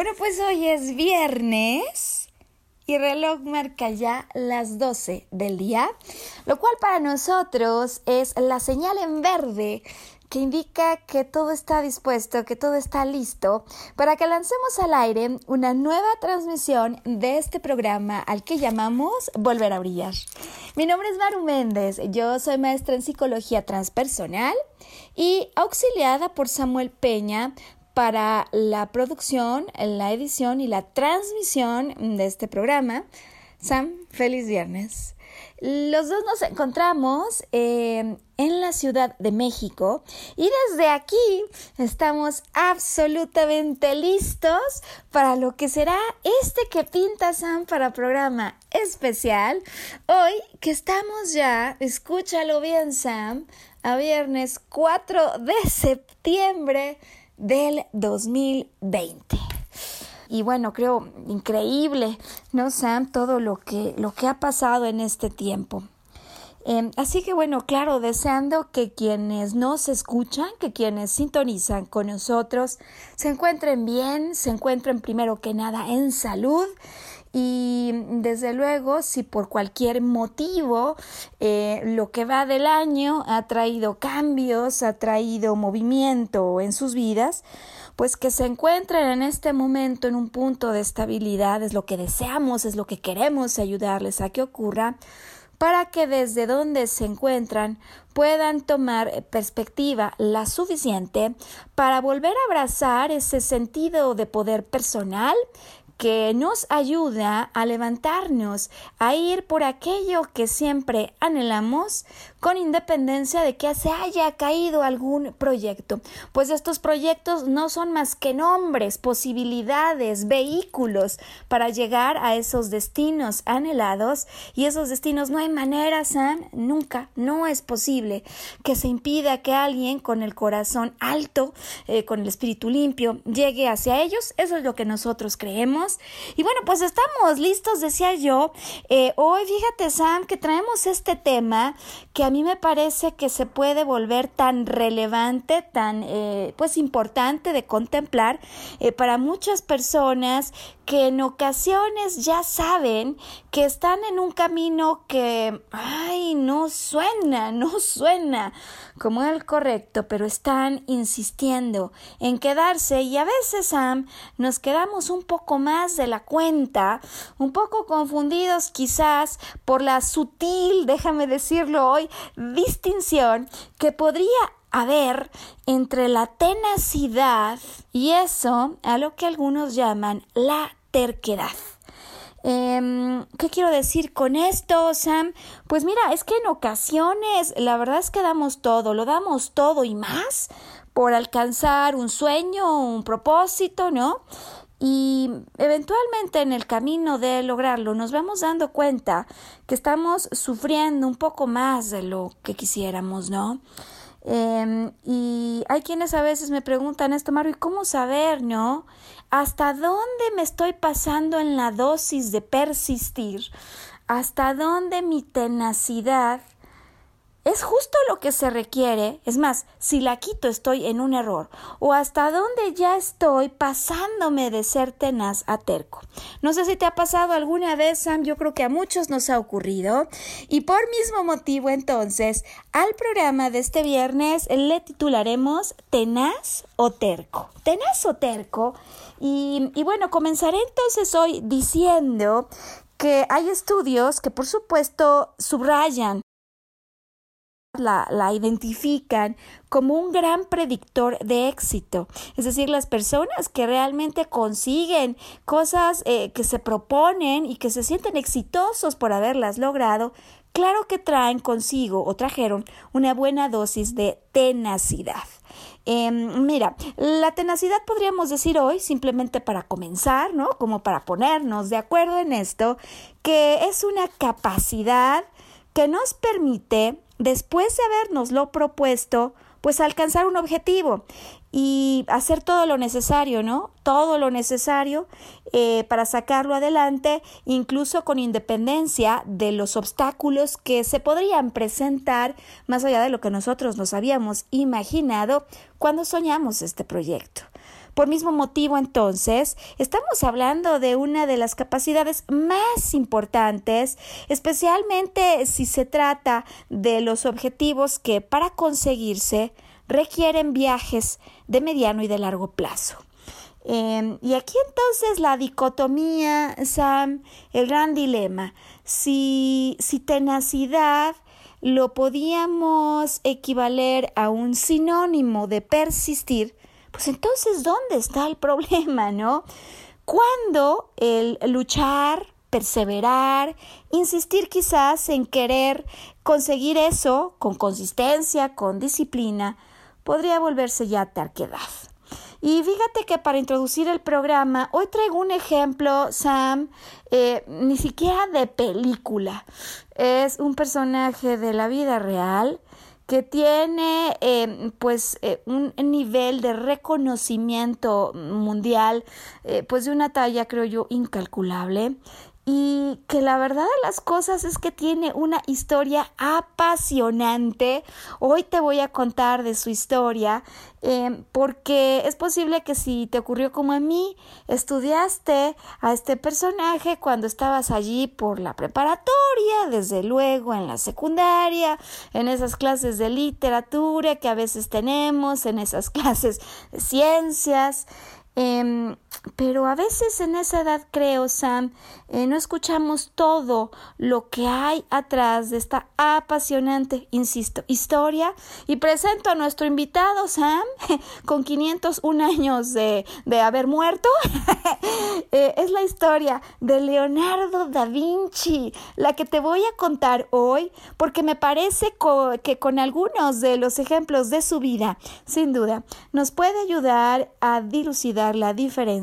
Bueno, pues hoy es viernes y el reloj marca ya las 12 del día, lo cual para nosotros es la señal en verde que indica que todo está dispuesto, que todo está listo para que lancemos al aire una nueva transmisión de este programa al que llamamos Volver a Brillar. Mi nombre es Maru Méndez, yo soy maestra en psicología transpersonal y auxiliada por Samuel Peña para la producción, la edición y la transmisión de este programa. Sam, feliz viernes. Los dos nos encontramos eh, en la Ciudad de México y desde aquí estamos absolutamente listos para lo que será este que pinta Sam para programa especial. Hoy que estamos ya, escúchalo bien Sam, a viernes 4 de septiembre del 2020. Y bueno, creo increíble, ¿no, Sam? Todo lo que, lo que ha pasado en este tiempo. Em, así que bueno, claro, deseando que quienes nos escuchan, que quienes sintonizan con nosotros, se encuentren bien, se encuentren primero que nada en salud y desde luego, si por cualquier motivo eh, lo que va del año ha traído cambios, ha traído movimiento en sus vidas, pues que se encuentren en este momento en un punto de estabilidad, es lo que deseamos, es lo que queremos ayudarles a que ocurra, para que desde donde se encuentran puedan tomar perspectiva la suficiente para volver a abrazar ese sentido de poder personal que nos ayuda a levantarnos, a ir por aquello que siempre anhelamos, con independencia de que se haya caído algún proyecto. Pues estos proyectos no son más que nombres, posibilidades, vehículos para llegar a esos destinos anhelados y esos destinos no hay manera, Sam, nunca, no es posible que se impida que alguien con el corazón alto, eh, con el espíritu limpio, llegue hacia ellos. Eso es lo que nosotros creemos y bueno, pues estamos listos, decía yo. Eh, hoy, fíjate, Sam, que traemos este tema que a mí me parece que se puede volver tan relevante, tan, eh, pues, importante de contemplar eh, para muchas personas que en ocasiones ya saben que están en un camino que, ay, no suena, no suena como el correcto, pero están insistiendo en quedarse. Y a veces, Sam, nos quedamos un poco más de la cuenta, un poco confundidos quizás por la sutil, déjame decirlo hoy, distinción que podría haber entre la tenacidad y eso a lo que algunos llaman la terquedad. Em, ¿Qué quiero decir con esto, Sam? Pues mira, es que en ocasiones la verdad es que damos todo, lo damos todo y más por alcanzar un sueño, un propósito, ¿no? Y eventualmente en el camino de lograrlo nos vamos dando cuenta que estamos sufriendo un poco más de lo que quisiéramos, ¿no? Em, y hay quienes a veces me preguntan esto, Mario, ¿y cómo saber, no? ¿Hasta dónde me estoy pasando en la dosis de persistir? ¿Hasta dónde mi tenacidad es justo lo que se requiere. Es más, si la quito estoy en un error. O hasta dónde ya estoy pasándome de ser tenaz a terco. No sé si te ha pasado alguna vez, Sam. Yo creo que a muchos nos ha ocurrido. Y por mismo motivo, entonces, al programa de este viernes le titularemos Tenaz o terco. Tenaz o terco. Y, y bueno, comenzaré entonces hoy diciendo que hay estudios que por supuesto subrayan la, identifican como un gran predictor de éxito. Es decir, las personas que realmente consiguen cosas eh, que se proponen y que se sienten exitosos por haberlas logrado, claro que traen consigo o trajeron una buena dosis de tenacidad. Em, mira, la tenacidad podríamos decir hoy, simplemente para comenzar, ¿no? Como para ponernos de acuerdo en esto, que es una capacidad que nos permite después de habernoslo propuesto, pues alcanzar un objetivo y hacer todo lo necesario, ¿no? Todo lo necesario eh, para sacarlo adelante, incluso con independencia de los obstáculos que se podrían presentar más allá de lo que nosotros nos habíamos imaginado cuando soñamos este proyecto. Por mismo motivo, entonces, estamos hablando de una de las capacidades más importantes, especialmente si se trata de los objetivos que para conseguirse requieren viajes de mediano y de largo plazo. Em, y aquí entonces la dicotomía, Sam, el gran dilema, si, si tenacidad lo podíamos equivaler a un sinónimo de persistir, pues entonces, ¿dónde está el problema, no? Cuando el luchar, perseverar, insistir quizás en querer conseguir eso con consistencia, con disciplina, podría volverse ya terquedad. Y fíjate que para introducir el programa, hoy traigo un ejemplo, Sam, eh, ni siquiera de película. Es un personaje de la vida real que tiene eh, pues eh, un nivel de reconocimiento mundial eh, pues de una talla creo yo incalculable y que la verdad de las cosas es que tiene una historia apasionante. Hoy te voy a contar de su historia em, porque es posible que si te ocurrió como a mí, estudiaste a este personaje cuando estabas allí por la preparatoria, desde luego en la secundaria, en esas clases de literatura que a veces tenemos, en esas clases de ciencias. Em, pero a veces en esa edad, creo, Sam, eh, no escuchamos todo lo que hay atrás de esta apasionante, insisto, historia. Y presento a nuestro invitado, Sam, con 501 años de, de haber muerto. Eh, es la historia de Leonardo da Vinci, la que te voy a contar hoy, porque me parece que con algunos de los ejemplos de su vida, sin duda, nos puede ayudar a dilucidar la diferencia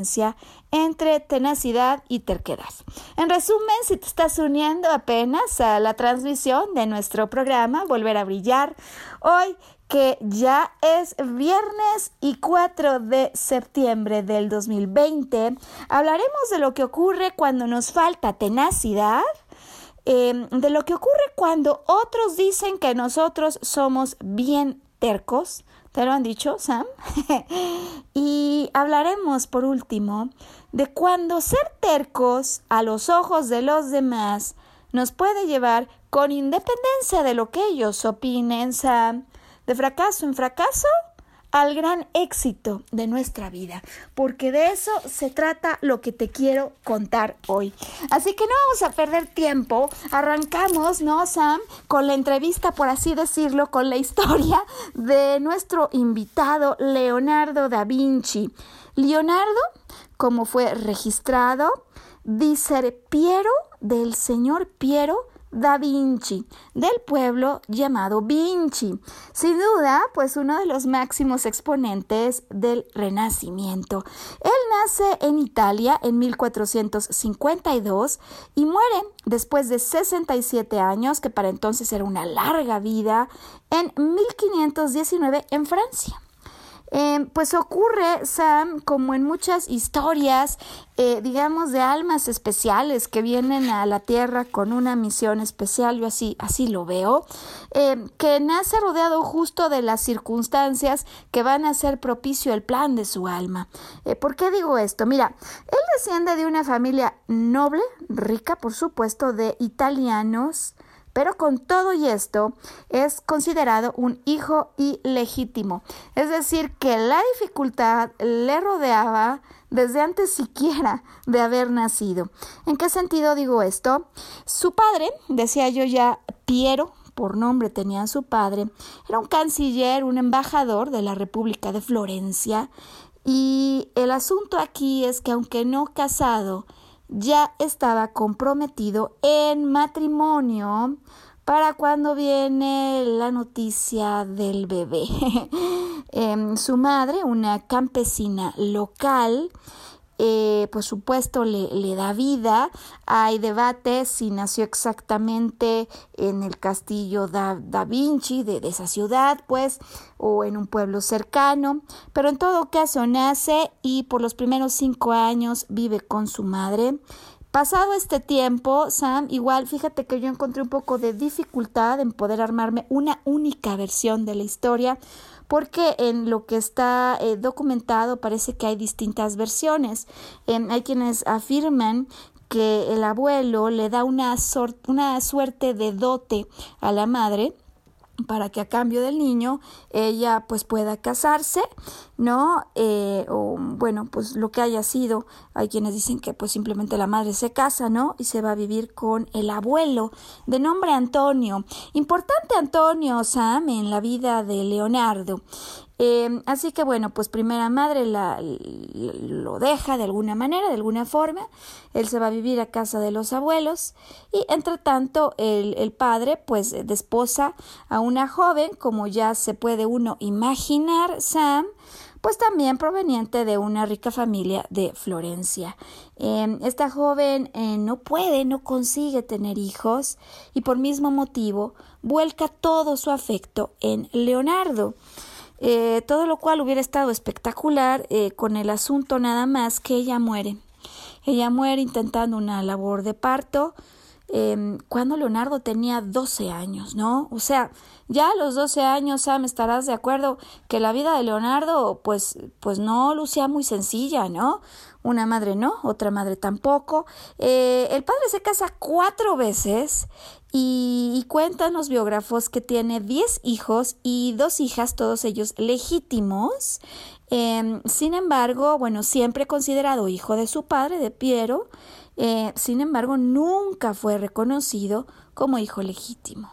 entre tenacidad y terquedad. En resumen, si te estás uniendo apenas a la transmisión de nuestro programa Volver a Brillar, hoy que ya es viernes y 4 de septiembre del 2020, hablaremos de lo que ocurre cuando nos falta tenacidad, em, de lo que ocurre cuando otros dicen que nosotros somos bien tercos, ¿Te lo han dicho, Sam? y hablaremos por último de cuando ser tercos a los ojos de los demás nos puede llevar, con independencia de lo que ellos opinen, Sam, de fracaso en fracaso al gran éxito de nuestra vida, porque de eso se trata lo que te quiero contar hoy. Así que no vamos a perder tiempo, arrancamos, ¿no, Sam? Con la entrevista, por así decirlo, con la historia de nuestro invitado Leonardo da Vinci. Leonardo, como fue registrado, dice Piero del señor Piero Da Vinci, del pueblo llamado Vinci. Sin duda, pues uno de los máximos exponentes del Renacimiento. Él nace en Italia en 1452 y muere después de 67 años, que para entonces era una larga vida, en 1519 en Francia. Em, pues ocurre, Sam, como en muchas historias, eh, digamos, de almas especiales que vienen a la Tierra con una misión especial, yo así, así lo veo, em, que nace rodeado justo de las circunstancias que van a hacer propicio el plan de su alma. Eh, ¿Por qué digo esto? Mira, él desciende de una familia noble, rica, por supuesto, de italianos, pero con todo y esto es considerado un hijo ilegítimo. Es decir, que la dificultad le rodeaba desde antes siquiera de haber nacido. ¿En qué sentido digo esto? Su padre, decía yo ya, Piero, por nombre tenía su padre, era un canciller, un embajador de la República de Florencia, y el asunto aquí es que aunque no casado, ya estaba comprometido en matrimonio para cuando viene la noticia del bebé. Em, su madre, una campesina local, eh, por supuesto le, le, da vida. Hay debate si nació exactamente en el castillo da, da Vinci de, de, esa ciudad, pues, o en un pueblo cercano, pero en todo caso nace y por los primeros cinco años vive con su madre. Pasado este tiempo, Sam, igual fíjate que yo encontré un poco de dificultad en poder armarme una única versión de la historia porque en lo que está eh, documentado parece que hay distintas versiones. Em, hay quienes afirman que el abuelo le da una, una suerte de dote a la madre para que a cambio del niño ella pues pueda casarse, ¿no? Eh, o bueno, pues lo que haya sido, hay quienes dicen que pues simplemente la madre se casa, ¿no? Y se va a vivir con el abuelo de nombre Antonio. Importante Antonio Sam en la vida de Leonardo. Em, así que bueno, pues primera madre la, lo deja de alguna manera, de alguna forma. Él se va a vivir a casa de los abuelos y entre tanto el, el padre pues desposa a una joven, como ya se puede uno imaginar, Sam, pues también proveniente de una rica familia de Florencia. Em, esta joven eh, no puede, no consigue tener hijos y por mismo motivo vuelca todo su afecto en Leonardo. Eh, todo lo cual hubiera estado espectacular eh, con el asunto nada más que ella muere. Ella muere intentando una labor de parto em, cuando Leonardo tenía 12 años, ¿no? O sea, ya a los 12 años, Sam, estarás de acuerdo que la vida de Leonardo, pues, pues no lucía muy sencilla, ¿no? Una madre no, otra madre tampoco. Eh, el padre se casa cuatro veces y, cuentan los biógrafos que tiene 10 hijos y dos hijas, todos ellos legítimos. Em, sin embargo, bueno, siempre considerado hijo de su padre, de Piero, eh, sin embargo, nunca fue reconocido como hijo legítimo.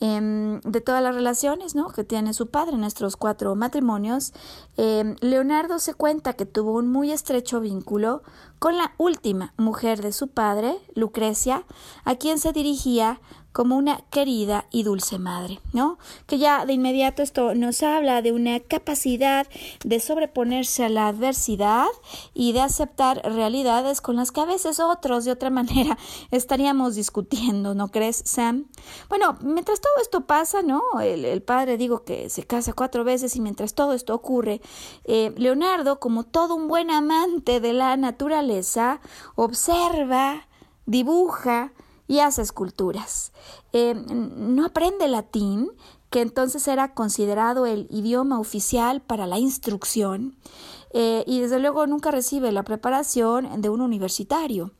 Em, de todas las relaciones ¿no? que tiene su padre, nuestros cuatro matrimonios, em, Leonardo se cuenta que tuvo un muy estrecho vínculo con la última mujer de su padre, Lucrecia, a quien se dirigía como una querida y dulce madre, ¿no? Que ya de inmediato esto nos habla de una capacidad de sobreponerse a la adversidad y de aceptar realidades con las que a veces otros de otra manera estaríamos discutiendo, ¿no crees, Sam? Bueno, mientras todo esto pasa, ¿no? El, padre digo que se casa cuatro veces y mientras todo esto ocurre, eh, Leonardo, como todo un buen amante de la naturaleza, observa, dibuja, y hace esculturas. Eh, no aprende latín, que entonces era considerado el idioma oficial para la instrucción, eh, y desde luego nunca recibe la preparación de un universitario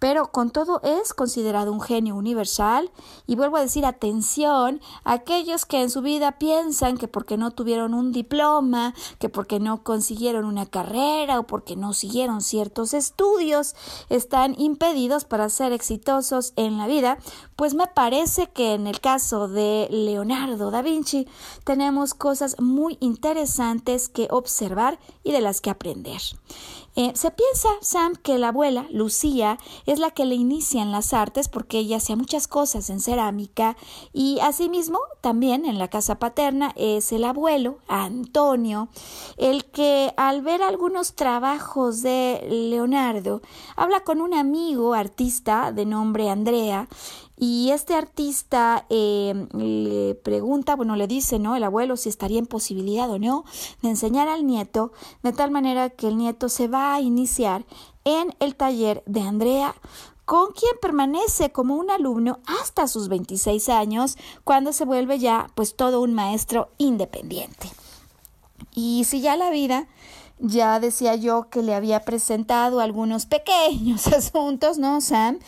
pero con todo es considerado un genio universal y vuelvo a decir atención a aquellos que en su vida piensan que porque no tuvieron un diploma, que porque no consiguieron una carrera o porque no siguieron ciertos estudios están impedidos para ser exitosos en la vida, pues me parece que en el caso de Leonardo da Vinci tenemos cosas muy interesantes que observar y de las que aprender. Eh, se piensa, Sam, que la abuela, Lucía, es la que le inicia en las artes porque ella hacía muchas cosas en cerámica y asimismo también en la casa paterna es el abuelo, Antonio, el que al ver algunos trabajos de Leonardo habla con un amigo artista de nombre Andrea Y este artista eh, le pregunta, bueno, le dice, ¿no? El abuelo si estaría en posibilidad o no de enseñar al nieto, de tal manera que el nieto se va a iniciar en el taller de Andrea, con quien permanece como un alumno hasta sus 26 años, cuando se vuelve ya pues todo un maestro independiente. Y si ya la vida ya decía yo que le había presentado algunos pequeños asuntos, ¿no, Sam?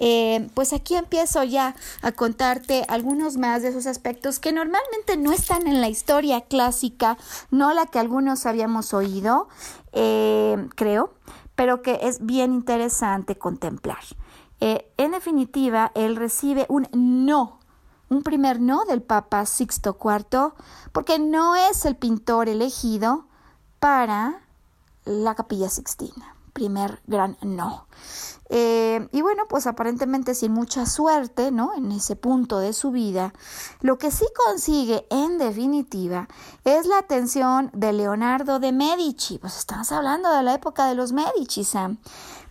Eh, pues aquí empiezo ya a contarte algunos más de esos aspectos que normalmente no están en la historia clásica, no la que algunos habíamos oído, eh, creo, pero que es bien interesante contemplar. Eh, en definitiva, él recibe un no un primer no del Papa Sixto IV, porque no es el pintor elegido, para la capilla sixtina. Primer gran no. Eh, y bueno, pues aparentemente sin mucha suerte, ¿no? En ese punto de su vida, lo que sí consigue en definitiva es la atención de Leonardo de Medici. Pues estamos hablando de la época de los Medici, Sam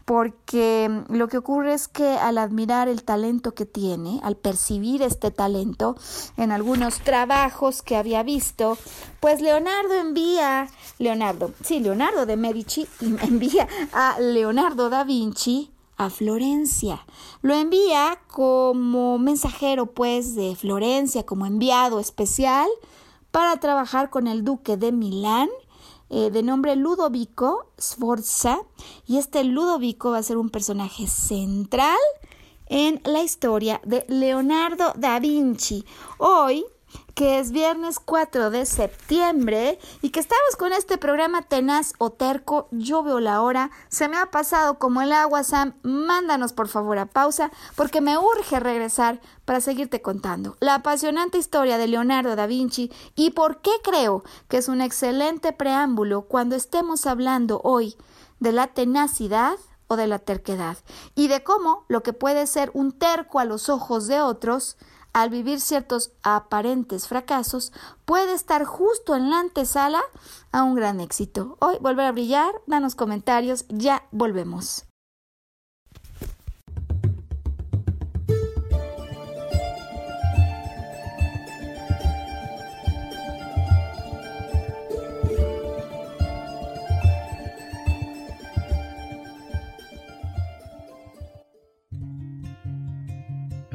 porque mm, lo que ocurre es que al admirar el talento que tiene, al percibir este talento en algunos trabajos que había visto, pues Leonardo envía, Leonardo, sí, Leonardo de Medici envía a Leonardo da Vinci a Florencia. Lo envía como mensajero, pues, de Florencia, como enviado especial para trabajar con el duque de Milán eh, de nombre Ludovico Sforza y este Ludovico va a ser un personaje central en la historia de Leonardo da Vinci. Hoy que es viernes 4 de septiembre y que estamos con este programa tenaz o terco. Yo veo la hora, se me ha pasado como el agua, Sam. Mándanos por favor a pausa porque me urge regresar para seguirte contando la apasionante historia de Leonardo da Vinci y por qué creo que es un excelente preámbulo cuando estemos hablando hoy de la tenacidad o de la terquedad y de cómo lo que puede ser un terco a los ojos de otros al vivir ciertos aparentes fracasos, puede estar justo en la antesala a un gran éxito. Hoy volver a brillar, danos comentarios, ya volvemos.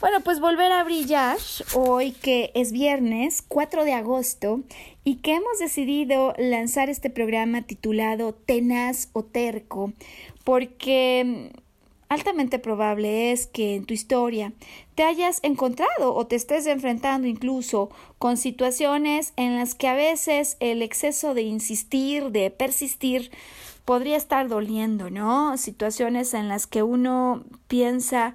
Bueno, pues volver a brillar hoy que es viernes 4 de agosto y que hemos decidido lanzar este programa titulado Tenaz o Terco porque altamente probable es que en tu historia te hayas encontrado o te estés enfrentando incluso con situaciones en las que a veces el exceso de insistir, de persistir, podría estar doliendo, ¿no? Situaciones en las que uno piensa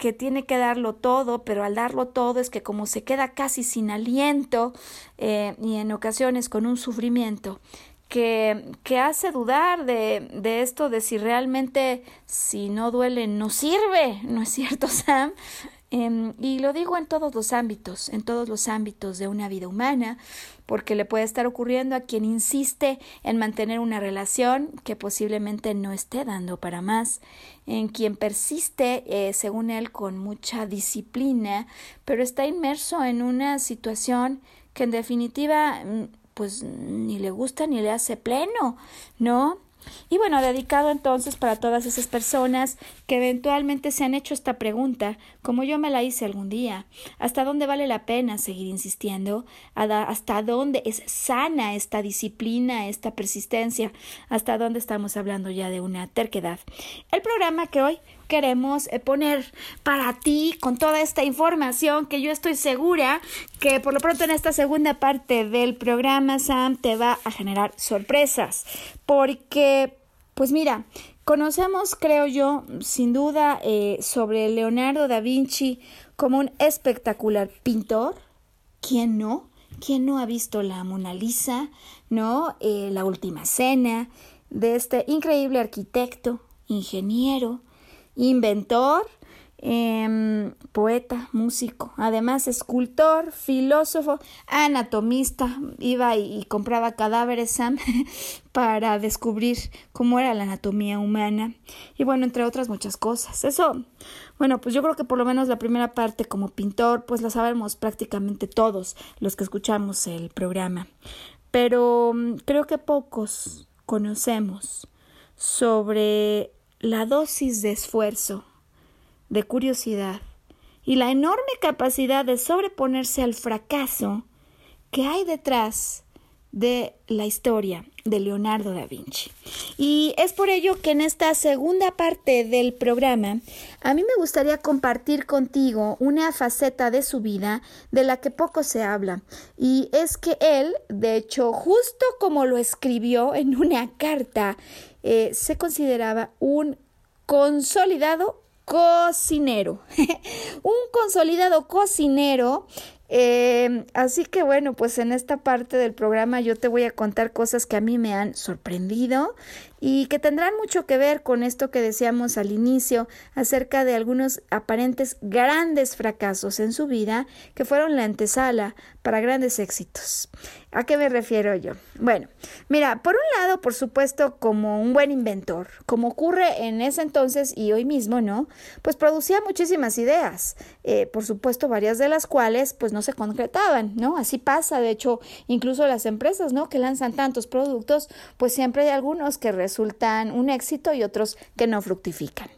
que tiene que darlo todo, pero al darlo todo es que como se queda casi sin aliento eh, y en ocasiones con un sufrimiento que, que hace dudar de, de esto de si realmente si no duele no sirve, ¿no es cierto, Sam? Em, y lo digo en todos los ámbitos, en todos los ámbitos de una vida humana, porque le puede estar ocurriendo a quien insiste en mantener una relación que posiblemente no esté dando para más, en quien persiste, eh, según él, con mucha disciplina, pero está inmerso en una situación que en definitiva mm, pues ni le gusta ni le hace pleno, ¿no? Y bueno, dedicado entonces para todas esas personas que eventualmente se han hecho esta pregunta, como yo me la hice algún día, ¿hasta dónde vale la pena seguir insistiendo? ¿Hasta dónde es sana esta disciplina, esta persistencia? ¿Hasta dónde estamos hablando ya de una terquedad? El programa que hoy queremos eh, poner para ti con toda esta información que yo estoy segura que por lo pronto en esta segunda parte del programa Sam te va a generar sorpresas porque pues mira conocemos creo yo sin duda eh, sobre Leonardo da Vinci como un espectacular pintor ¿quién no? ¿Quién no ha visto la Mona Lisa? ¿No? Eh, la última cena de este increíble arquitecto, ingeniero, inventor, em, poeta, músico, además escultor, filósofo, anatomista, iba y, compraba cadáveres para descubrir cómo era la anatomía humana. Y bueno, entre otras muchas cosas. Eso, bueno, pues yo creo que por lo menos la primera parte como pintor, pues la sabemos prácticamente todos los que escuchamos el programa, pero mm, creo que pocos conocemos sobre la dosis de esfuerzo, de curiosidad y la enorme capacidad de sobreponerse al fracaso que hay detrás de la historia de Leonardo da Vinci. Y es por ello que en esta segunda parte del programa a mí me gustaría compartir contigo una faceta de su vida de la que poco se habla. Y es que él, de hecho, justo como lo escribió en una carta eh, se consideraba un consolidado cocinero. un consolidado cocinero eh, así que bueno, pues en esta parte del programa yo te voy a contar cosas que a mí me han sorprendido y que tendrán mucho que ver con esto que decíamos al inicio acerca de algunos aparentes grandes fracasos en su vida que fueron la antesala para grandes éxitos. ¿A qué me refiero yo? Bueno, mira, por un lado, por supuesto, como un buen inventor, como ocurre en ese entonces y hoy mismo, ¿no? Pues producía muchísimas ideas, eh, por supuesto, varias de las cuales pues no se concretaban, ¿no? Así pasa, de hecho, incluso las empresas, ¿no? Que lanzan tantos productos, pues siempre hay algunos que resultan un éxito y otros que no fructifican.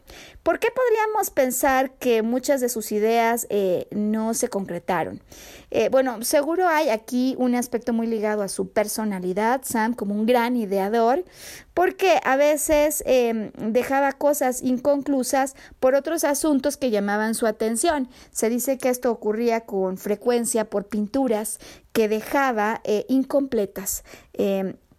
¿Por qué podríamos pensar que muchas de sus ideas eh, no se concretaron? Eh, bueno, seguro hay aquí un aspecto muy ligado a su personalidad, Sam, como un gran ideador, porque a veces em, dejaba cosas inconclusas por otros asuntos que llamaban su atención. Se dice que esto ocurría con frecuencia por pinturas que dejaba eh, incompletas.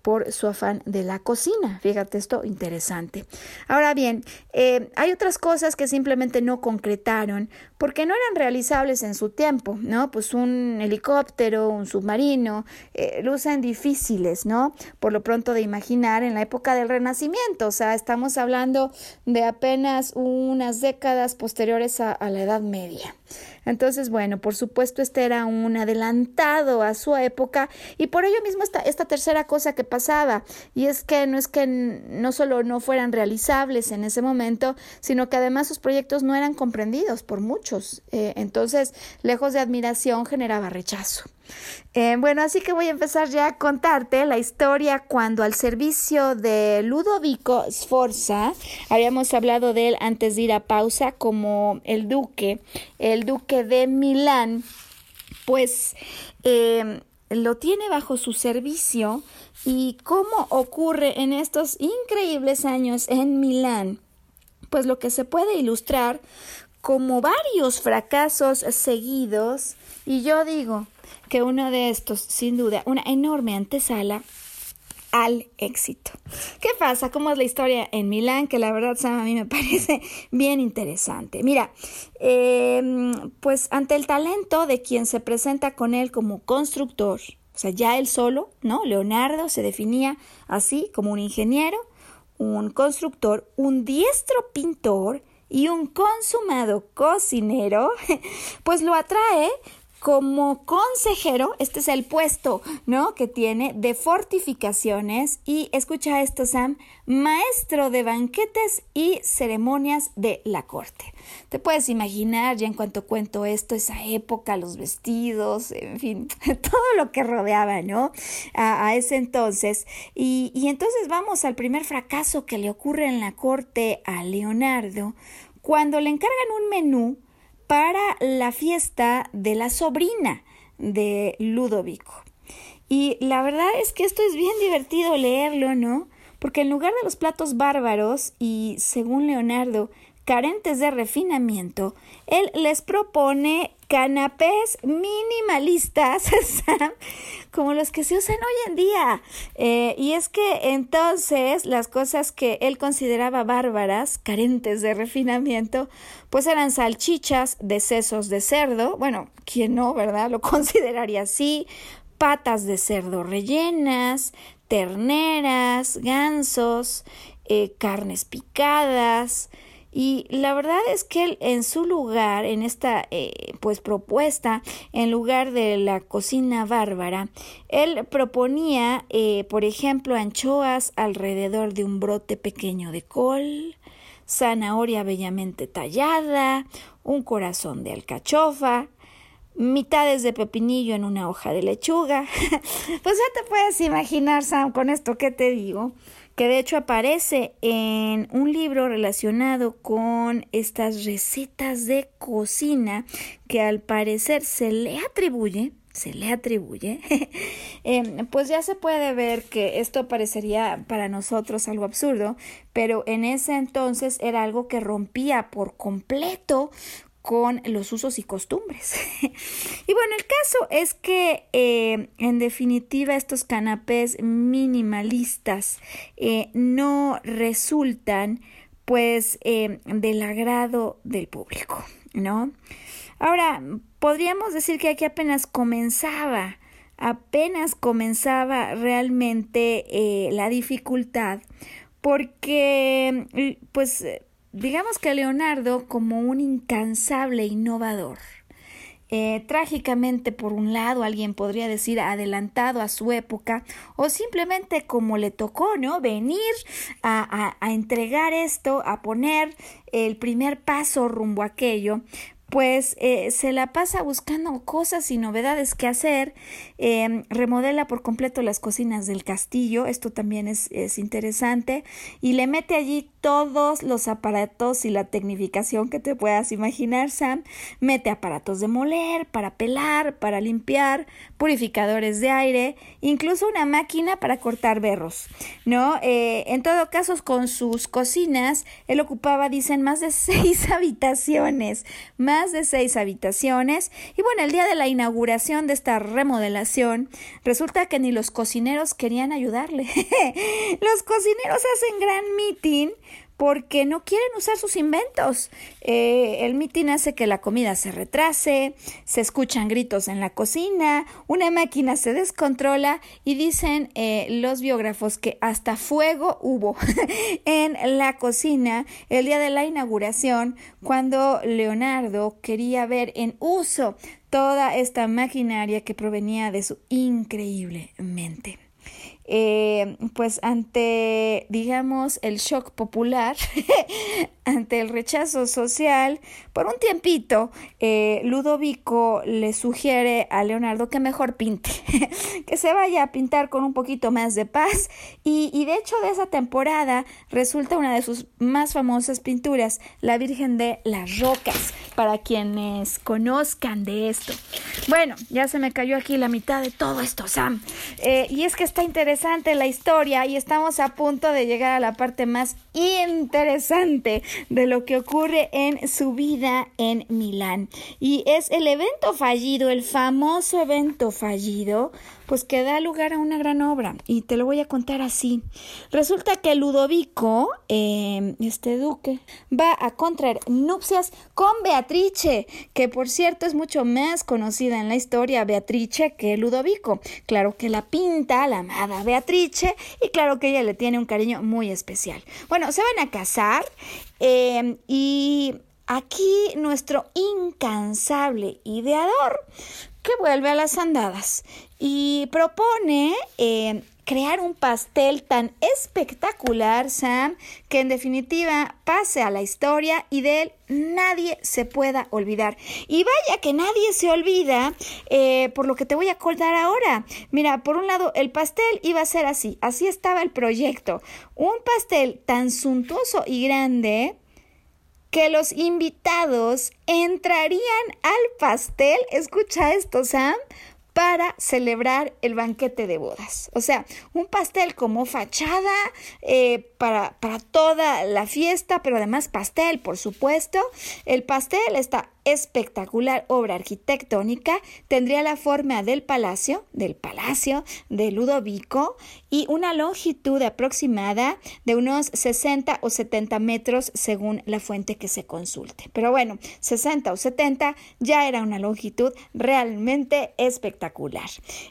Por su afán de la cocina. Fíjate esto interesante. Ahora bien, eh, hay otras cosas que simplemente no concretaron porque no eran realizables en su tiempo, ¿no? Pues un helicóptero, un submarino, eh, lucen difíciles, ¿no? Por lo pronto de imaginar en la época del Renacimiento, o sea, estamos hablando de apenas unas décadas posteriores a la Edad Media. Entonces, bueno, por supuesto, este era un adelantado a su época y por ello mismo esta, esta tercera cosa que pasaba, y es que no es que no solo no fueran realizables en ese momento, sino que además sus proyectos no eran comprendidos por muchos. Eh, entonces, lejos de admiración, generaba rechazo. Eh, bueno, así que voy a empezar ya a contarte la historia cuando al servicio de Ludovico Sforza, habíamos hablado de él antes de ir a pausa como el duque, el duque de Milán, pues eh, lo tiene bajo su servicio y cómo ocurre en estos increíbles años en Milán, pues lo que se puede ilustrar como varios fracasos seguidos y yo digo que uno de estos, sin duda, una enorme antesala al éxito. ¿Qué pasa? ¿Cómo es la historia en Milán? Que la verdad, Sam, a mí me parece bien interesante. Mira, em, pues ante el talento de quien se presenta con él como constructor, o sea, ya él solo, ¿no? Leonardo se definía así como un ingeniero, un constructor, un diestro pintor y un consumado cocinero, pues lo atrae como consejero, este es el puesto, ¿no? Que tiene de fortificaciones y escucha esto, Sam, maestro de banquetes y ceremonias de la corte. Te puedes imaginar ya en cuanto cuento esto, esa época, los vestidos, en fin, todo lo que rodeaba, ¿no? A, ese entonces. Y, y entonces vamos al primer fracaso que le ocurre en la corte a Leonardo, cuando le encargan un menú para la fiesta de la sobrina de Ludovico. Y la verdad es que esto es bien divertido leerlo, ¿no? Porque en lugar de los platos bárbaros y, según Leonardo, carentes de refinamiento, él les propone canapés minimalistas, como los que se usan hoy en día. Eh, y es que entonces las cosas que él consideraba bárbaras, carentes de refinamiento, pues eran salchichas de sesos de cerdo, bueno, ¿quién no, verdad? Lo consideraría así, patas de cerdo rellenas, terneras, gansos, eh, carnes picadas, y la verdad es que él en su lugar, en esta eh, pues propuesta, en lugar de la cocina bárbara, él proponía, eh, por ejemplo, anchoas alrededor de un brote pequeño de col, zanahoria bellamente tallada, un corazón de alcachofa, mitades de pepinillo en una hoja de lechuga. pues ya te puedes imaginar, Sam, con esto que te digo que de hecho aparece en un libro relacionado con estas recetas de cocina que al parecer se le atribuye se le atribuye, em, pues ya se puede ver que esto parecería para nosotros algo absurdo, pero en ese entonces era algo que rompía por completo con los usos y costumbres. y bueno, el caso es que eh, en definitiva estos canapés minimalistas eh, no resultan pues eh, del agrado del público, ¿no? Ahora, podríamos decir que aquí apenas comenzaba, apenas comenzaba realmente la dificultad, porque pues digamos que Leonardo como un incansable innovador. Eh, trágicamente, por un lado, alguien podría decir adelantado a su época, o simplemente como le tocó, ¿no? Venir a, a entregar esto, a poner el primer paso rumbo a aquello, pues eh, se la pasa buscando cosas y novedades que hacer, em, remodela por completo las cocinas del castillo, esto también es, es, interesante, y le mete allí todos los aparatos y la tecnificación que te puedas imaginar, Sam, mete aparatos de moler, para pelar, para limpiar, purificadores de aire, incluso una máquina para cortar berros, ¿no? Eh, en todo caso, con sus cocinas, él ocupaba, dicen, más de seis habitaciones, de seis habitaciones. Y bueno, el día de la inauguración de esta remodelación, resulta que ni los cocineros querían ayudarle. los cocineros hacen gran meeting porque no quieren usar sus inventos. Eh, el mitin hace que la comida se retrase, se escuchan gritos en la cocina, una máquina se descontrola y dicen eh, los biógrafos que hasta fuego hubo en la cocina el día de la inauguración cuando Leonardo quería ver en uso toda esta maquinaria que provenía de su increíble mente. Eh, pues ante, digamos, el shock popular, ante el rechazo social, por un tiempito, eh, Ludovico le sugiere a Leonardo que mejor pinte, que se vaya a pintar con un poquito más de paz y, de hecho de esa temporada resulta una de sus más famosas pinturas, La Virgen de las Rocas, para quienes conozcan de esto. Bueno, ya se me cayó aquí la mitad de todo esto, Sam. Eh, y es que está interesante la historia y estamos a punto de llegar a la parte más interesante de lo que ocurre en su vida en Milán. Y es el evento fallido, el famoso evento fallido pues que da lugar a una gran obra y te lo voy a contar así. Resulta que Ludovico, em, este duque, va a contraer nupcias con Beatrice, que por cierto es mucho más conocida en la historia Beatrice que Ludovico. Claro que la pinta la amada Beatrice y claro que ella le tiene un cariño muy especial. Bueno, se van a casar em, y aquí nuestro incansable ideador que vuelve a las andadas y propone eh, crear un pastel tan espectacular, Sam, que en definitiva pase a la historia y de él nadie se pueda olvidar. Y vaya que nadie se olvida eh, por lo que te voy a contar ahora. Mira, por un lado, el pastel iba a ser así, así estaba el proyecto. Un pastel tan suntuoso y grande que los invitados entrarían al pastel, escucha esto, Sam, para celebrar el banquete de bodas. O sea, un pastel como fachada eh, para, para toda la fiesta, pero además pastel, por supuesto. El pastel está espectacular obra arquitectónica, tendría la forma del palacio, del palacio de Ludovico y una longitud aproximada de unos 60 o 70 metros según la fuente que se consulte. Pero bueno, 60 o 70 ya era una longitud realmente espectacular.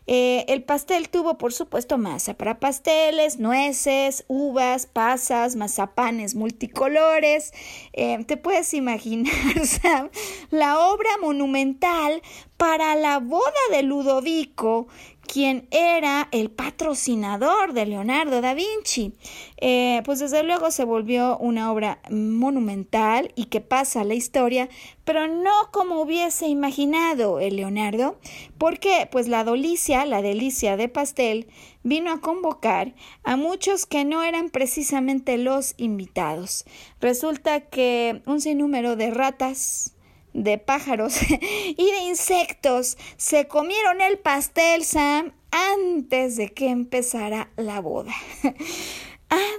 Eh, el pastel tuvo, por supuesto, masa para pasteles, nueces, uvas, pasas, mazapanes multicolores. Eh, te puedes imaginar, Sam, la obra monumental para la boda de Ludovico, quien era el patrocinador de Leonardo da Vinci. Eh, pues desde luego se volvió una obra monumental y que pasa a la historia, pero no como hubiese imaginado el Leonardo, porque pues la dolicia, la delicia de pastel, vino a convocar a muchos que no eran precisamente los invitados. Resulta que un sinnúmero de ratas, de pájaros y de insectos se comieron el pastel, Sam, antes de que empezara la boda.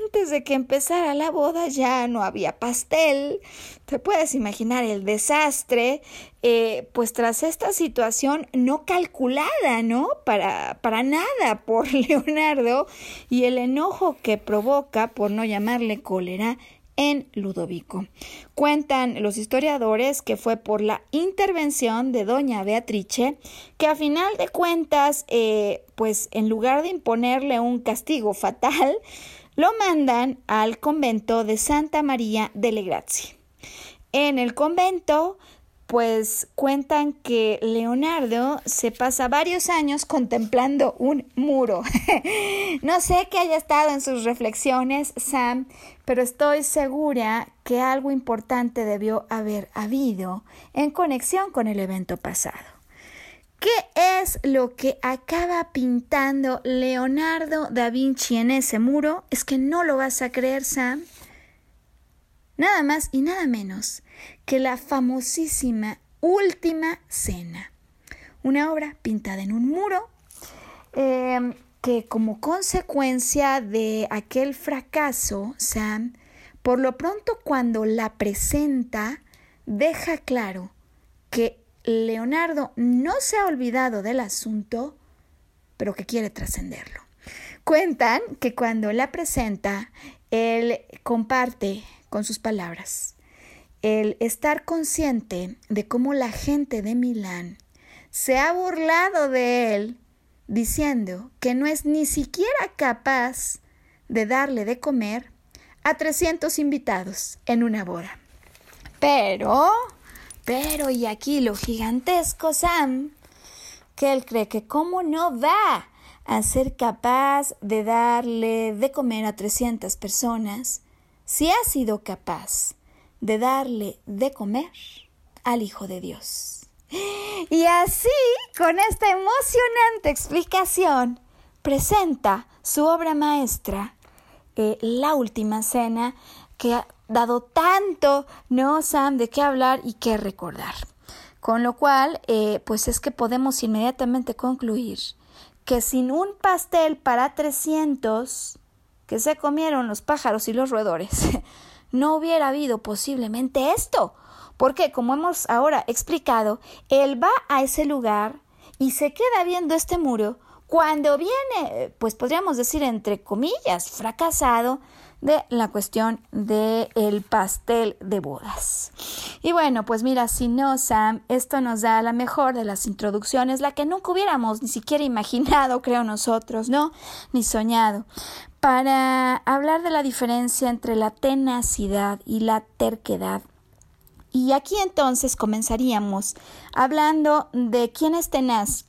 Antes de que empezara la boda ya no había pastel. Te puedes imaginar el desastre, eh, pues tras esta situación no calculada, ¿no? Para, para nada por Leonardo y el enojo que provoca, por no llamarle cólera, en Ludovico. Cuentan los historiadores que fue por la intervención de doña Beatrice que a final de cuentas, eh, pues en lugar de imponerle un castigo fatal, lo mandan al convento de Santa María delle Grazie. En el convento pues cuentan que Leonardo se pasa varios años contemplando un muro. no sé qué haya estado en sus reflexiones, Sam, pero estoy segura que algo importante debió haber habido en conexión con el evento pasado. ¿Qué es lo que acaba pintando Leonardo da Vinci en ese muro? Es que no lo vas a creer, Sam. Nada más y nada menos que la famosísima Última Cena, una obra pintada en un muro em, que como consecuencia de aquel fracaso, Sam, por lo pronto cuando la presenta, deja claro que Leonardo no se ha olvidado del asunto, pero que quiere trascenderlo. Cuentan que cuando la presenta, él comparte con sus palabras el estar consciente de cómo la gente de Milán se ha burlado de él diciendo que no es ni siquiera capaz de darle de comer a 300 invitados en una boda. Pero, pero, y aquí lo gigantesco, Sam, que él cree que cómo no va a ser capaz de darle de comer a 300 personas si ha sido capaz de darle de comer al Hijo de Dios. Y así, con esta emocionante explicación, presenta su obra maestra, eh, La Última Cena, que ha dado tanto, ¿no, Sam?, de qué hablar y qué recordar. Con lo cual, eh, pues es que podemos inmediatamente concluir que sin un pastel para 300 que se comieron los pájaros y los roedores, no hubiera habido posiblemente esto. Porque, como hemos ahora explicado, él va a ese lugar y se queda viendo este muro cuando viene, pues podríamos decir entre comillas, fracasado de la cuestión del el pastel de bodas. Y bueno, pues mira, si no, Sam, esto nos da la mejor de las introducciones, la que nunca hubiéramos ni siquiera imaginado, creo nosotros, ¿no? Ni soñado para hablar de la diferencia entre la tenacidad y la terquedad. Y aquí entonces comenzaríamos hablando de quién es tenaz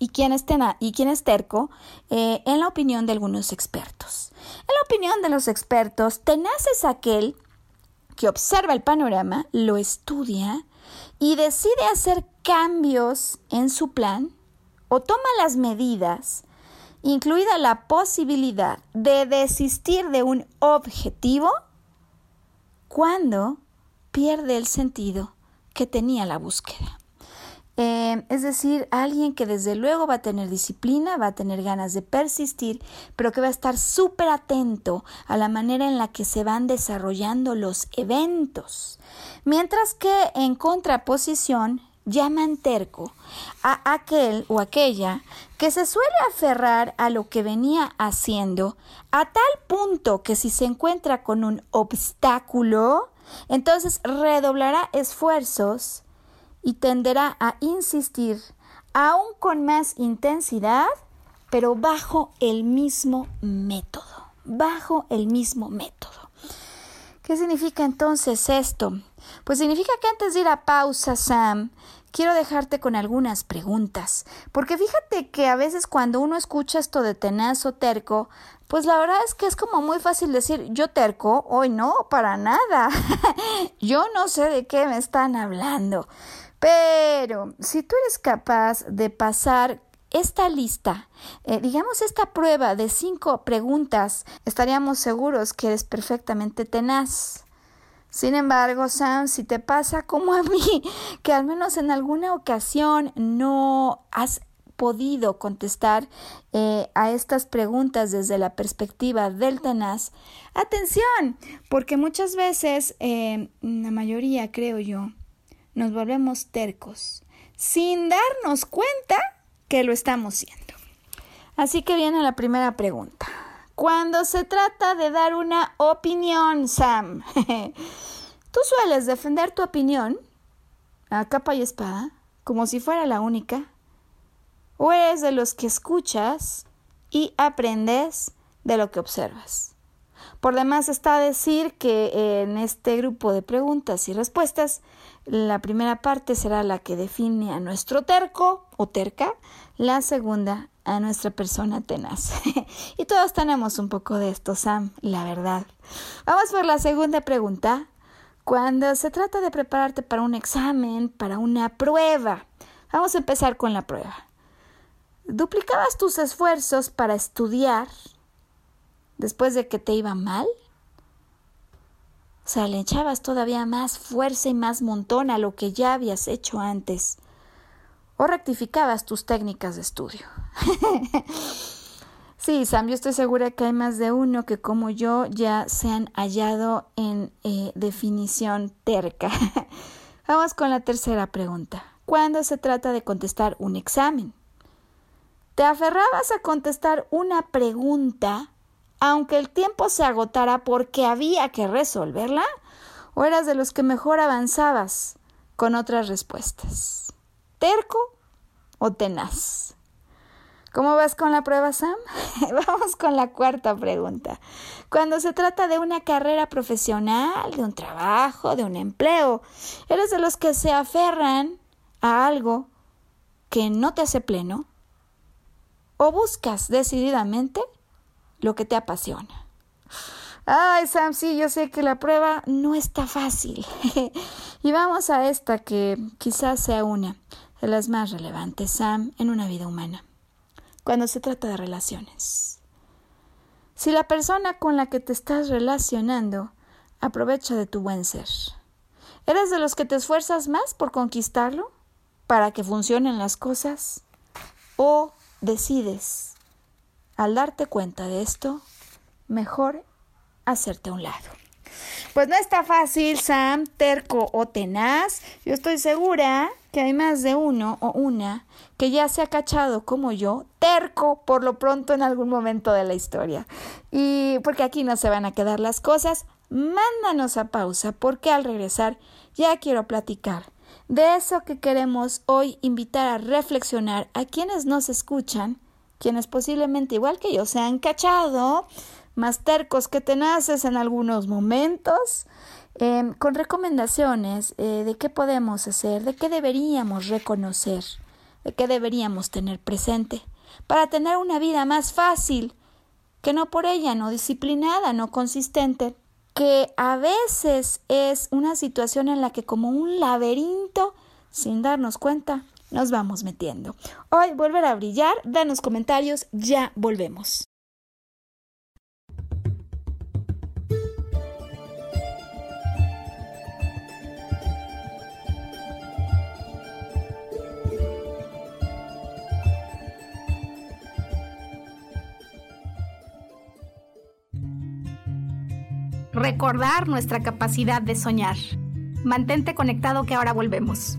y quién es, y quién es terco eh, en la opinión de algunos expertos. En la opinión de los expertos, tenaz es aquel que observa el panorama, lo estudia y decide hacer cambios en su plan o toma las medidas incluida la posibilidad de desistir de un objetivo cuando pierde el sentido que tenía la búsqueda. Eh, es decir, alguien que desde luego va a tener disciplina, va a tener ganas de persistir, pero que va a estar súper atento a la manera en la que se van desarrollando los eventos. Mientras que en contraposición, llaman terco a aquel o aquella que se suele aferrar a lo que venía haciendo a tal punto que si se encuentra con un obstáculo, entonces redoblará esfuerzos y tenderá a insistir aún con más intensidad, pero bajo el mismo método, bajo el mismo método. ¿Qué significa entonces esto? Pues significa que antes de ir a pausa, Sam, quiero dejarte con algunas preguntas, porque fíjate que a veces cuando uno escucha esto de tenaz o terco, pues la verdad es que es como muy fácil decir yo terco, hoy no, para nada. yo no sé de qué me están hablando. Pero si tú eres capaz de pasar esta lista, eh, digamos esta prueba de cinco preguntas, estaríamos seguros que eres perfectamente tenaz. Sin embargo, Sam, si te pasa como a mí, que al menos en alguna ocasión no has podido contestar eh, a estas preguntas desde la perspectiva del tenaz, atención, porque muchas veces, eh, la mayoría creo yo, nos volvemos tercos sin darnos cuenta que lo estamos siendo. Así que viene la primera pregunta. Cuando se trata de dar una opinión, Sam, ¿tú sueles defender tu opinión a capa y espada, como si fuera la única? ¿O eres de los que escuchas y aprendes de lo que observas? Por demás está decir que en este grupo de preguntas y respuestas, la primera parte será la que define a nuestro terco o terca, la segunda a nuestra persona tenaz. y todos tenemos un poco de esto, Sam, la verdad. Vamos por la segunda pregunta. Cuando se trata de prepararte para un examen, para una prueba, vamos a empezar con la prueba. ¿Duplicabas tus esfuerzos para estudiar después de que te iba mal? O sea, le echabas todavía más fuerza y más montón a lo que ya habías hecho antes o rectificabas tus técnicas de estudio. sí, Sam, yo estoy segura que hay más de uno que como yo ya se han hallado en eh, definición terca. Vamos con la tercera pregunta. ¿Cuándo se trata de contestar un examen? ¿Te aferrabas a contestar una pregunta aunque el tiempo se agotara porque había que resolverla? ¿O eras de los que mejor avanzabas con otras respuestas? terco o tenaz. ¿Cómo vas con la prueba, Sam? Vamos con la cuarta pregunta. Cuando se trata de una carrera profesional, de un trabajo, de un empleo, ¿eres de los que se aferran a algo que no te hace pleno? ¿O buscas decididamente lo que te apasiona? Ay, Sam, sí, yo sé que la prueba no está fácil. y vamos a esta que quizás sea una de las más relevantes, Sam, en una vida humana, cuando se trata de relaciones. Si la persona con la que te estás relacionando aprovecha de tu buen ser, ¿eres de los que te esfuerzas más por conquistarlo para que funcionen las cosas? ¿O decides, al darte cuenta de esto, mejor hacerte a un lado. Pues no está fácil, Sam, terco o tenaz. Yo estoy segura que hay más de uno o una que ya se ha cachado como yo, terco por lo pronto en algún momento de la historia. Y porque aquí no se van a quedar las cosas, mándanos a pausa porque al regresar ya quiero platicar de eso que queremos hoy invitar a reflexionar a quienes nos escuchan, quienes posiblemente igual que yo se han cachado más tercos que tenaces en algunos momentos, em, con recomendaciones eh, de qué podemos hacer, de qué deberíamos reconocer, de qué deberíamos tener presente, para tener una vida más fácil, que no por ella no disciplinada, no consistente, que a veces es una situación en la que como un laberinto, sin darnos cuenta, nos vamos metiendo. Hoy volver a brillar, danos comentarios, ya volvemos. recordar nuestra capacidad de soñar. Mantente conectado que ahora volvemos.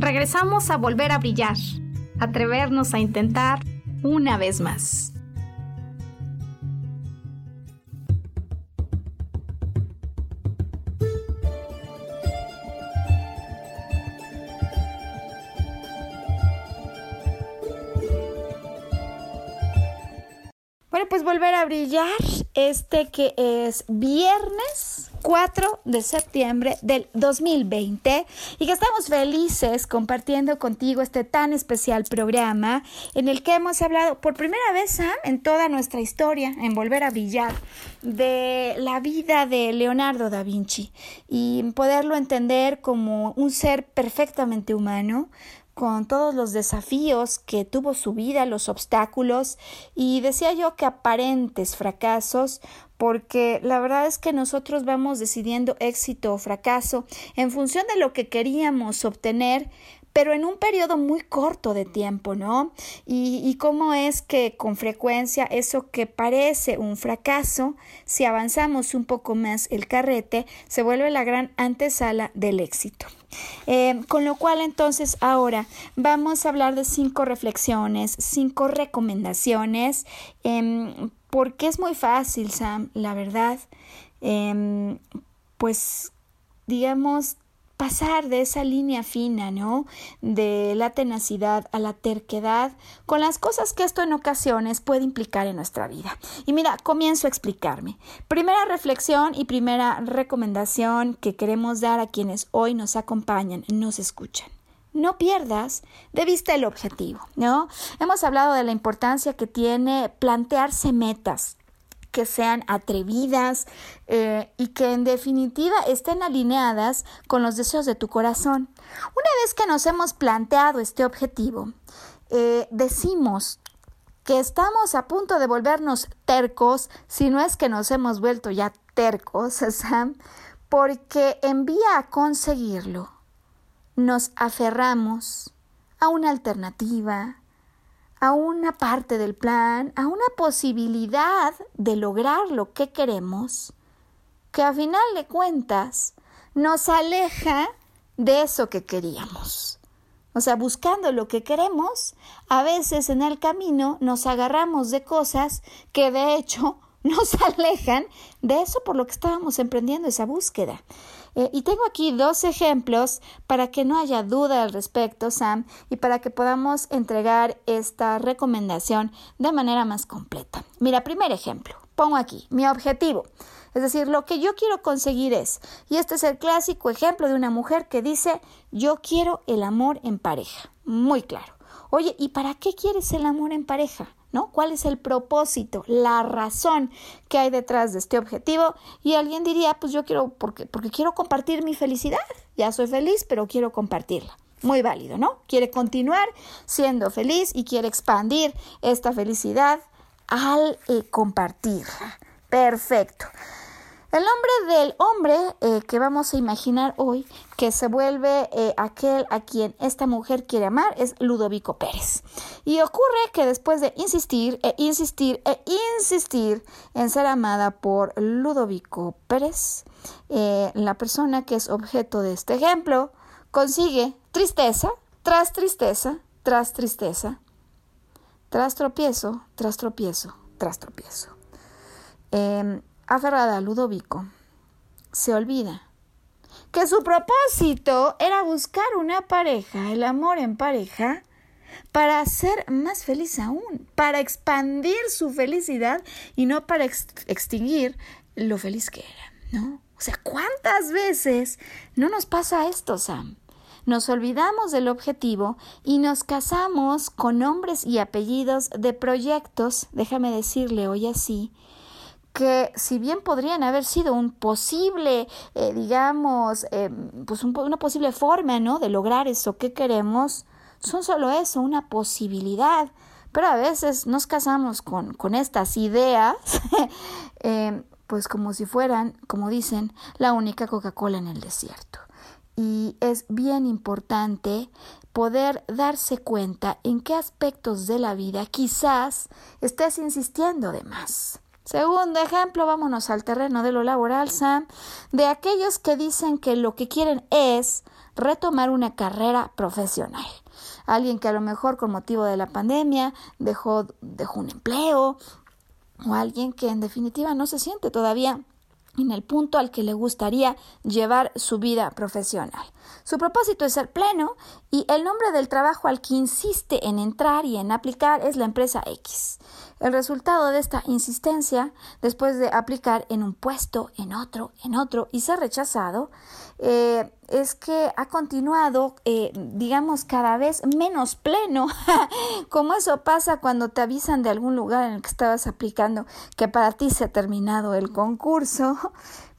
Regresamos a volver a brillar, atrevernos a intentar una vez más. Bueno, pues volver a brillar este que es viernes 4 de septiembre del 2020 y que estamos felices compartiendo contigo este tan especial programa en el que hemos hablado por primera vez en toda nuestra historia, en Volver a Brillar, de la vida de Leonardo da Vinci y poderlo entender como un ser perfectamente humano, con todos los desafíos que tuvo su vida, los obstáculos y decía yo que aparentes fracasos, porque la verdad es que nosotros vamos decidiendo éxito o fracaso en función de lo que queríamos obtener, pero en un periodo muy corto de tiempo, ¿no? Y, cómo es que con frecuencia eso que parece un fracaso, si avanzamos un poco más el carrete, se vuelve la gran antesala del éxito. Eh, con lo cual entonces ahora vamos a hablar de cinco reflexiones, cinco recomendaciones, em, porque es muy fácil, Sam, la verdad, em, pues digamos, pasar de esa línea fina, ¿no? De la tenacidad a la terquedad con las cosas que esto en ocasiones puede implicar en nuestra vida. Y mira, comienzo a explicarme. Primera reflexión y primera recomendación que queremos dar a quienes hoy nos acompañan, nos escuchan no pierdas de vista el objetivo, ¿no? Hemos hablado de la importancia que tiene plantearse metas, que sean atrevidas eh, y que en definitiva estén alineadas con los deseos de tu corazón. Una vez que nos hemos planteado este objetivo, eh, decimos que estamos a punto de volvernos tercos, si no es que nos hemos vuelto ya tercos, Sam, porque en vía a conseguirlo, nos aferramos a una alternativa, a una parte del plan, a una posibilidad de lograr lo que queremos, que a final de cuentas nos aleja de eso que queríamos. O sea, buscando lo que queremos, a veces en el camino nos agarramos de cosas que de hecho nos alejan de eso por lo que estábamos emprendiendo esa búsqueda. Eh, y tengo aquí dos ejemplos para que no haya duda al respecto, Sam, y para que podamos entregar esta recomendación de manera más completa. Mira, primer ejemplo, pongo aquí mi objetivo. Es decir, lo que yo quiero conseguir es, y este es el clásico ejemplo de una mujer que dice, yo quiero el amor en pareja. Muy claro. Oye, ¿y para qué quieres el amor en pareja? ¿No? ¿Cuál es el propósito, la razón que hay detrás de este objetivo? Y alguien diría, pues yo quiero, porque, porque quiero compartir mi felicidad. Ya soy feliz, pero quiero compartirla. Muy válido, ¿no? Quiere continuar siendo feliz y quiere expandir esta felicidad al eh, compartirla. Perfecto. El nombre del hombre eh, que vamos a imaginar hoy, que se vuelve eh, aquel a quien esta mujer quiere amar, es Ludovico Pérez. Y ocurre que después de insistir e insistir e insistir en ser amada por Ludovico Pérez, la persona que es objeto de este ejemplo consigue tristeza tras tristeza tras tristeza, tras tropiezo, tras tropiezo, tras tropiezo. Em, aferrada a Ludovico, se olvida que su propósito era buscar una pareja, el amor en pareja, para ser más feliz aún, para expandir su felicidad y no para extinguir lo feliz que era, ¿no? O sea, ¿cuántas veces no nos pasa esto, Sam? Nos olvidamos del objetivo y nos casamos con nombres y apellidos de proyectos, déjame decirle hoy así, que si bien podrían haber sido un posible, eh, digamos, eh, pues una posible forma, ¿no? De lograr eso que queremos, son solo eso, una posibilidad. Pero a veces nos casamos con, con estas ideas, eh, pues como si fueran, como dicen, la única Coca-Cola en el desierto. Y es bien importante poder darse cuenta en qué aspectos de la vida quizás estés insistiendo de más. Segundo ejemplo, vámonos al terreno de lo laboral, Sam, de aquellos que dicen que lo que quieren es retomar una carrera profesional. Alguien que a lo mejor con motivo de la pandemia dejó, dejó un empleo o alguien que en definitiva no se siente todavía en el punto al que le gustaría llevar su vida profesional. Su propósito es ser pleno y el nombre del trabajo al que insiste en entrar y en aplicar es la empresa X. El resultado de esta insistencia, después de aplicar en un puesto, en otro, en otro y ser rechazado, eh, es que ha continuado, eh, digamos, cada vez menos pleno, como eso pasa cuando te avisan de algún lugar en el que estabas aplicando que para ti se ha terminado el concurso,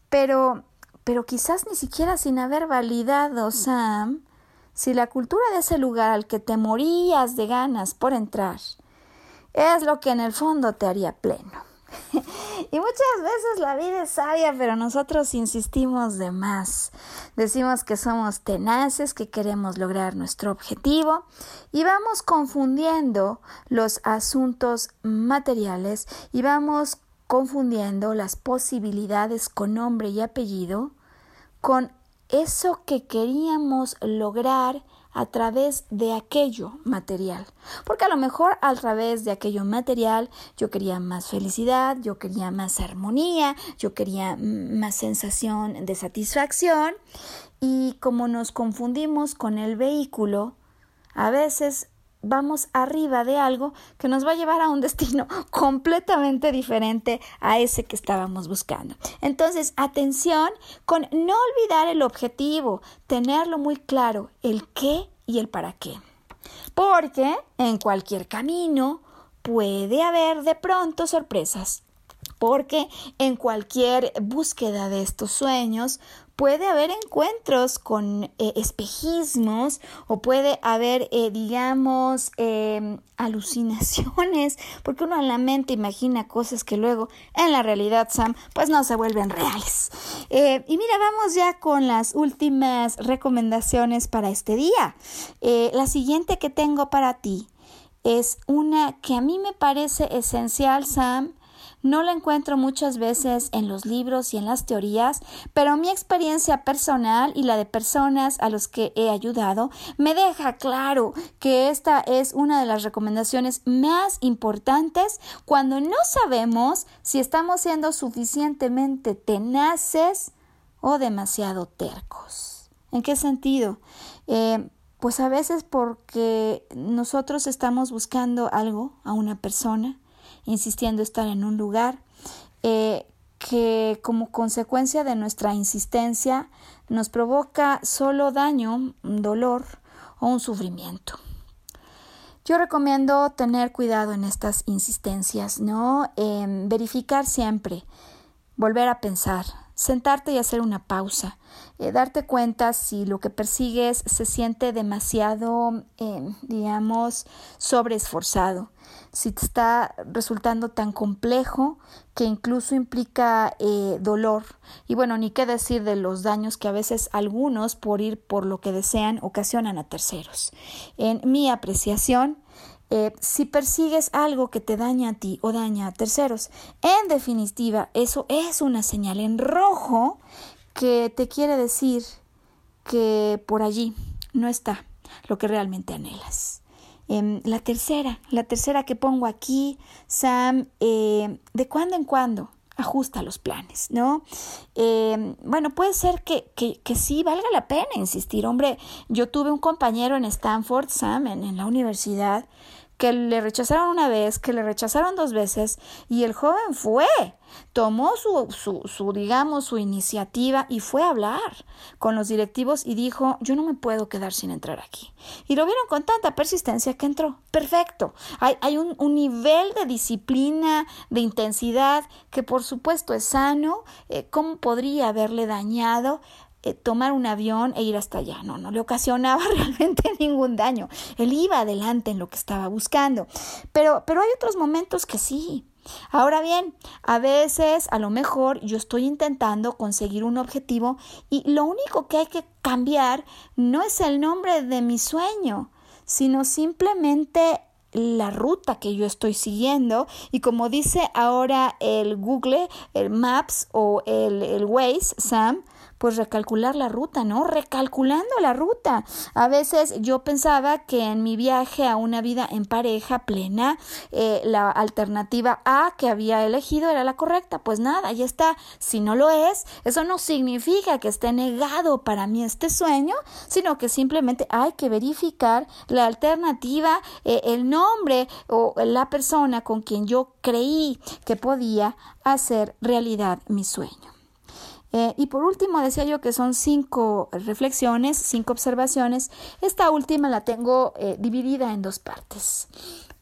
pero, pero quizás ni siquiera sin haber validado, Sam, si la cultura de ese lugar al que te morías de ganas por entrar, es lo que en el fondo te haría pleno. Y muchas veces la vida es sabia, pero nosotros insistimos de más. Decimos que somos tenaces, que queremos lograr nuestro objetivo y vamos confundiendo los asuntos materiales y vamos confundiendo las posibilidades con nombre y apellido con eso que queríamos lograr a través de aquello material. Porque a lo mejor a través de aquello material yo quería más felicidad, yo quería más armonía, yo quería más sensación de satisfacción y como nos confundimos con el vehículo, a veces vamos arriba de algo que nos va a llevar a un destino completamente diferente a ese que estábamos buscando. Entonces, atención con no olvidar el objetivo, tenerlo muy claro, el qué y el para qué. Porque en cualquier camino puede haber de pronto sorpresas. Porque en cualquier búsqueda de estos sueños puede haber encuentros con eh, espejismos o puede haber, eh, digamos, em, alucinaciones, porque uno en la mente imagina cosas que luego en la realidad, Sam, pues no se vuelven reales. Eh, y mira, vamos ya con las últimas recomendaciones para este día. la siguiente que tengo para ti es una que a mí me parece esencial, Sam, no la encuentro muchas veces en los libros y en las teorías, pero mi experiencia personal y la de personas a los que he ayudado me deja claro que esta es una de las recomendaciones más importantes cuando no sabemos si estamos siendo suficientemente tenaces o demasiado tercos. ¿En qué sentido? Eh, pues a veces porque nosotros estamos buscando algo a una persona, insistiendo estar en un lugar, eh, que como consecuencia de nuestra insistencia nos provoca solo daño, dolor o un sufrimiento. Yo recomiendo tener cuidado en estas insistencias, ¿no? verificar siempre, volver a pensar, sentarte y hacer una pausa, eh, darte cuenta si lo que persigues se siente demasiado, eh, digamos, sobreesforzado, si te está resultando tan complejo que incluso implica eh, dolor. Y bueno, ni qué decir de los daños que a veces algunos, por ir por lo que desean, ocasionan a terceros. En mi apreciación, eh, si persigues algo que te daña a ti o daña a terceros. En definitiva, eso es una señal en rojo que te quiere decir que por allí no está lo que realmente anhelas. Em, la tercera, la tercera que pongo aquí, Sam, eh, de cuando en cuando ajusta los planes, ¿no? Em, bueno, puede ser que, que, que, sí valga la pena insistir. Hombre, yo tuve un compañero en Stanford, Sam, en la universidad, que le rechazaron una vez, que le rechazaron dos veces, y el joven fue, tomó su, su, su, digamos, su iniciativa y fue a hablar con los directivos y dijo, yo no me puedo quedar sin entrar aquí. Y lo vieron con tanta persistencia que entró. Perfecto. Hay, hay un, un, nivel de disciplina, de intensidad, que por supuesto es sano. Eh, ¿Cómo podría haberle dañado? Eh, tomar un avión e ir hasta allá. No, no le ocasionaba realmente ningún daño. Él iba adelante en lo que estaba buscando. Pero, pero hay otros momentos que sí. Ahora bien, a veces a lo mejor yo estoy intentando conseguir un objetivo y lo único que hay que cambiar no es el nombre de mi sueño, sino simplemente la ruta que yo estoy siguiendo y como dice ahora el Google, el Maps o el, el Waze, Sam, pues recalcular la ruta, ¿no? Recalculando la ruta. A veces yo pensaba que en mi viaje a una vida en pareja plena, eh, la alternativa A que había elegido era la correcta. Pues nada, ya está. Si no lo es, eso no significa que esté negado para mí este sueño, sino que simplemente hay que verificar la alternativa, eh, el nombre o la persona con quien yo creí que podía hacer realidad mi sueño. Eh, y por último, decía yo que son cinco reflexiones, cinco observaciones. Esta última la tengo eh, dividida en dos partes.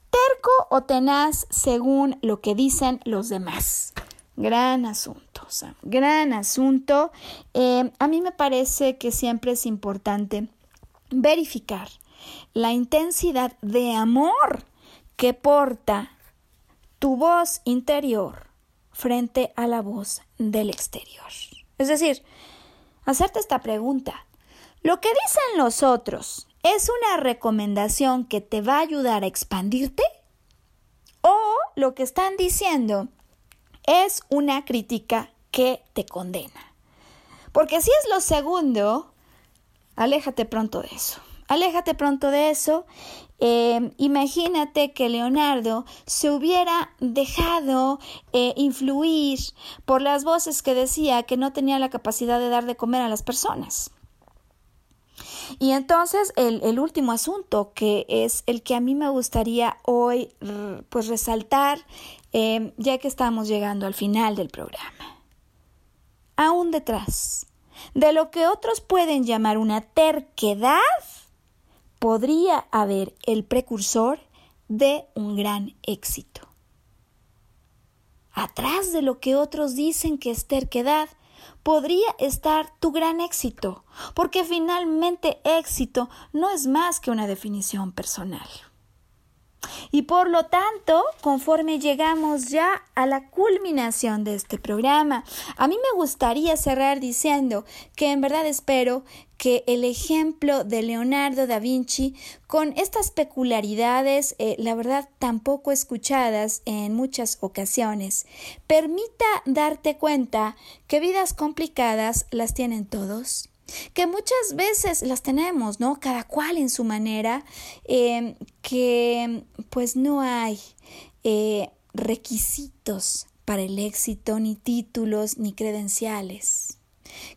Terco o tenaz según lo que dicen los demás. Gran asunto, gran asunto. Eh, a mí me parece que siempre es importante verificar la intensidad de amor que porta tu voz interior frente a la voz del exterior. Es decir, hacerte esta pregunta. ¿Lo que dicen los otros es una recomendación que te va a ayudar a expandirte? ¿O lo que están diciendo es una crítica que te condena? Porque si es lo segundo, aléjate pronto de eso. Aléjate pronto de eso. Eh, imagínate que Leonardo se hubiera dejado eh, influir por las voces que decía que no tenía la capacidad de dar de comer a las personas. Y entonces el, último asunto, que es el que a mí me gustaría hoy pues resaltar, eh, ya que estamos llegando al final del programa. Aún detrás de lo que otros pueden llamar una terquedad, podría haber el precursor de un gran éxito. Atrás de lo que otros dicen que es terquedad, podría estar tu gran éxito, porque finalmente éxito no es más que una definición personal. Y por lo tanto, conforme llegamos ya a la culminación de este programa, a mí me gustaría cerrar diciendo que en verdad espero que el ejemplo de Leonardo da Vinci, con estas peculiaridades, eh, la verdad tampoco escuchadas en muchas ocasiones, permita darte cuenta que vidas complicadas las tienen todos que muchas veces las tenemos, ¿no? Cada cual en su manera, em, que pues no hay eh, requisitos para el éxito, ni títulos, ni credenciales,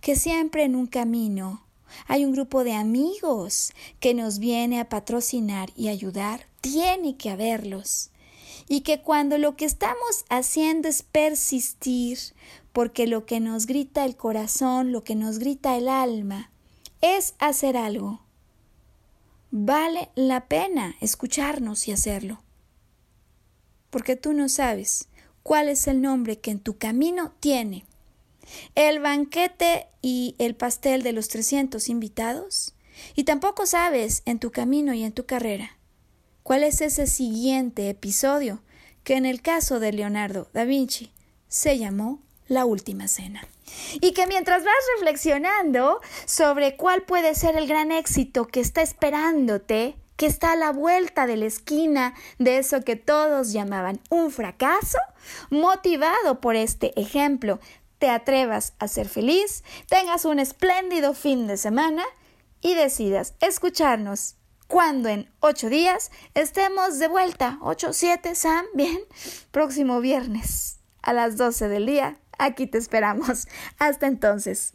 que siempre en un camino hay un grupo de amigos que nos viene a patrocinar y ayudar, tiene que haberlos. Y que cuando lo que estamos haciendo es persistir, porque lo que nos grita el corazón, lo que nos grita el alma, es hacer algo. Vale la pena escucharnos y hacerlo. Porque tú no sabes cuál es el nombre que en tu camino tiene. El banquete y el pastel de los 300 invitados. Y tampoco sabes en tu camino y en tu carrera cuál es ese siguiente episodio que en el caso de Leonardo da Vinci se llamó la última cena. Y que mientras vas reflexionando sobre cuál puede ser el gran éxito que está esperándote, que está a la vuelta de la esquina de eso que todos llamaban un fracaso, motivado por este ejemplo, te atrevas a ser feliz, tengas un espléndido fin de semana y decidas escucharnos cuando en ocho días estemos de vuelta. Ocho, siete, Sam, bien, próximo viernes a las doce del día Aquí te esperamos. Hasta entonces.